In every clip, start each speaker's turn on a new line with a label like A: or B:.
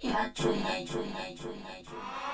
A: Yeah, true, yeah, true, yeah, true.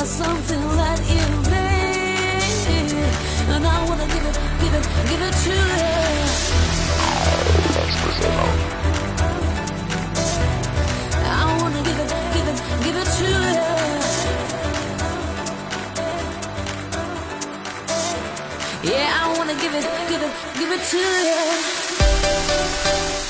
B: got something that you need, and I wanna give it, give it, give it to you. I wanna give it, give it, give it to you. Yeah, I wanna give it, give it, give it to you.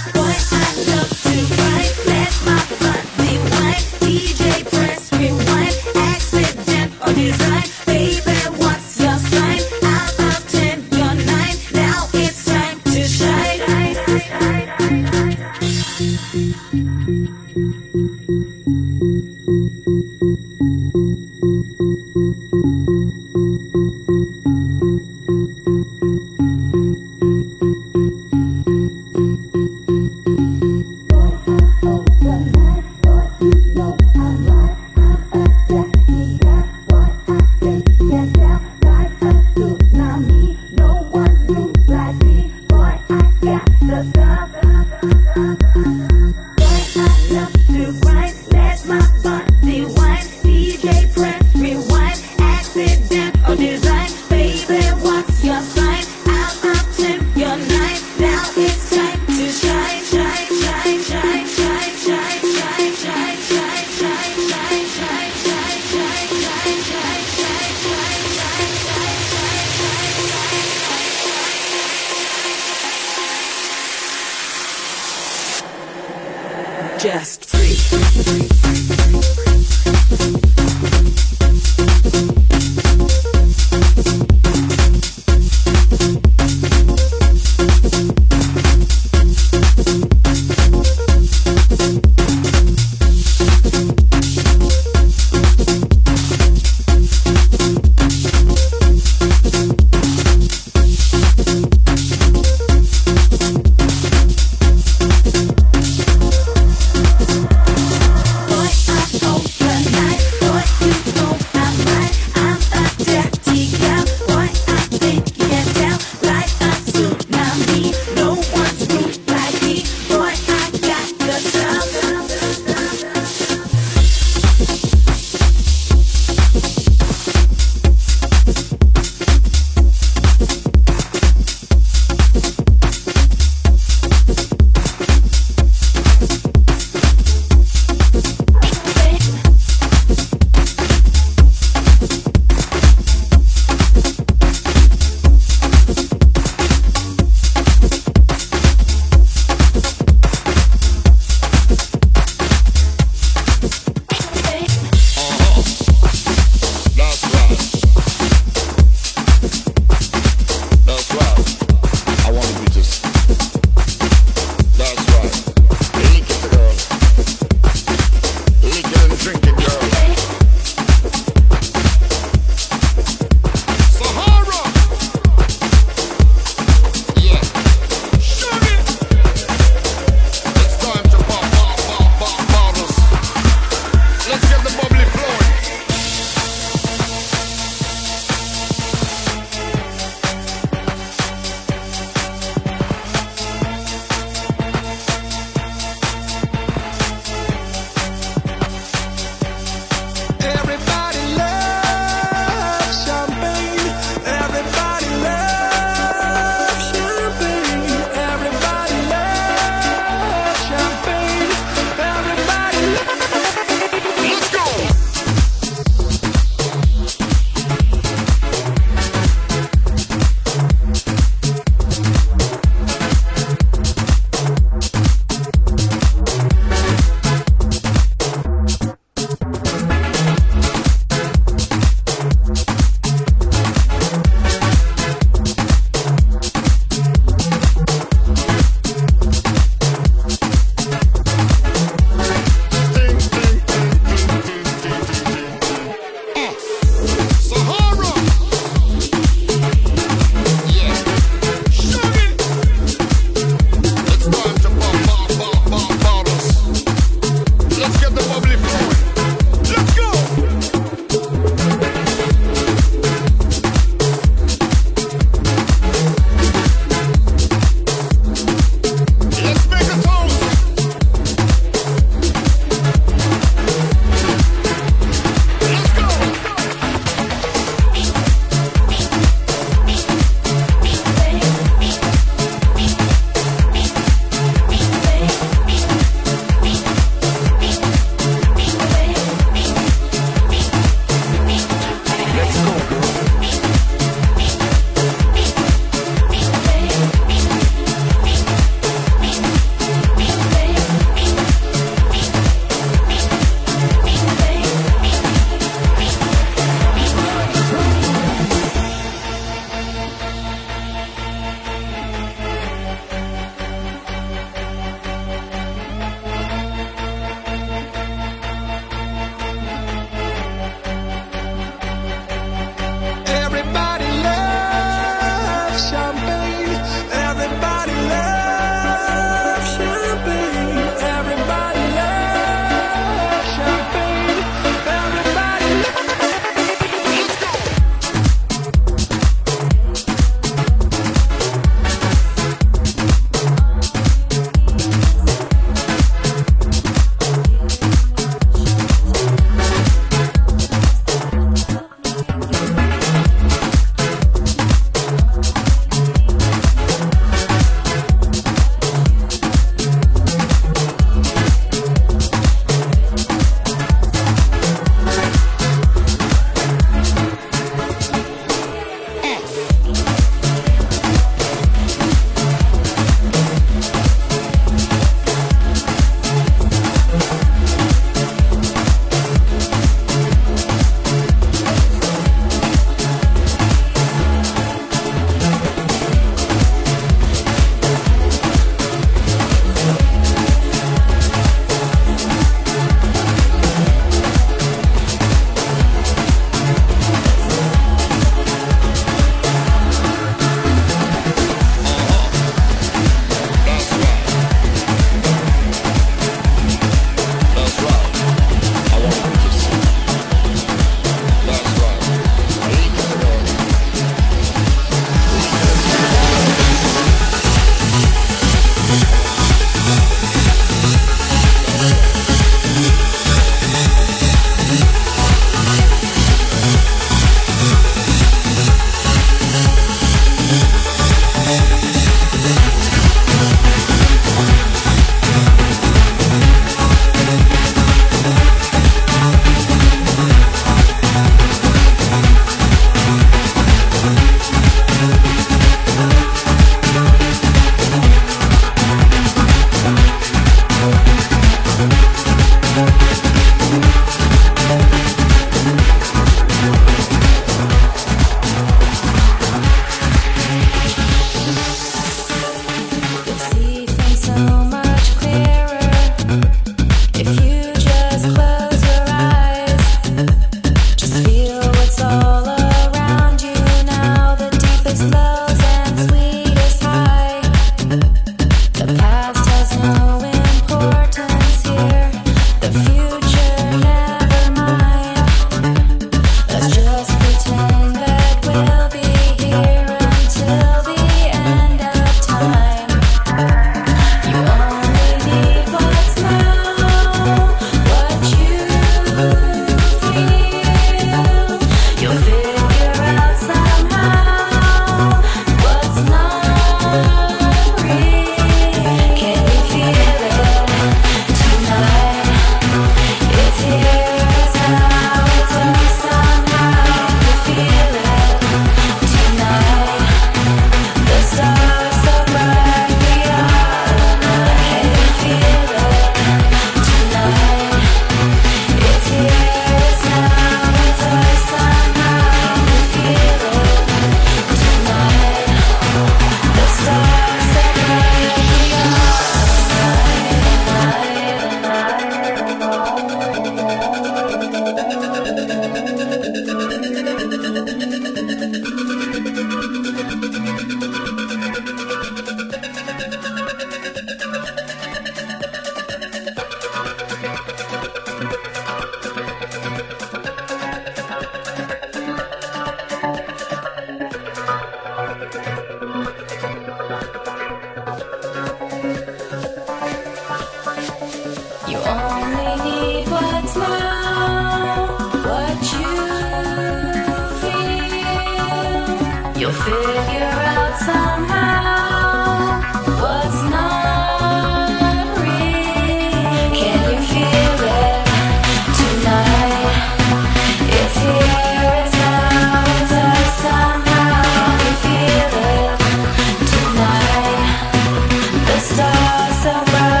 B: bye.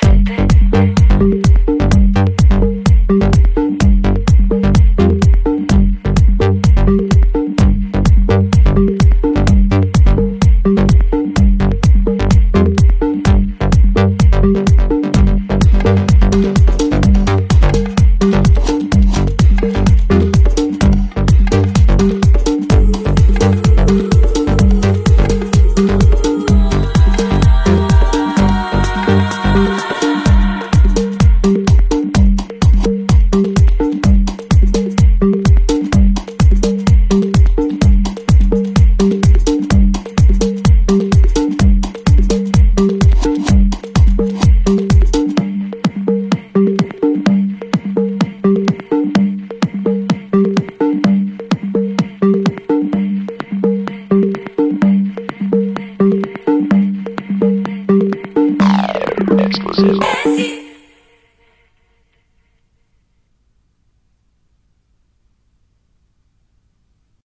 B: it.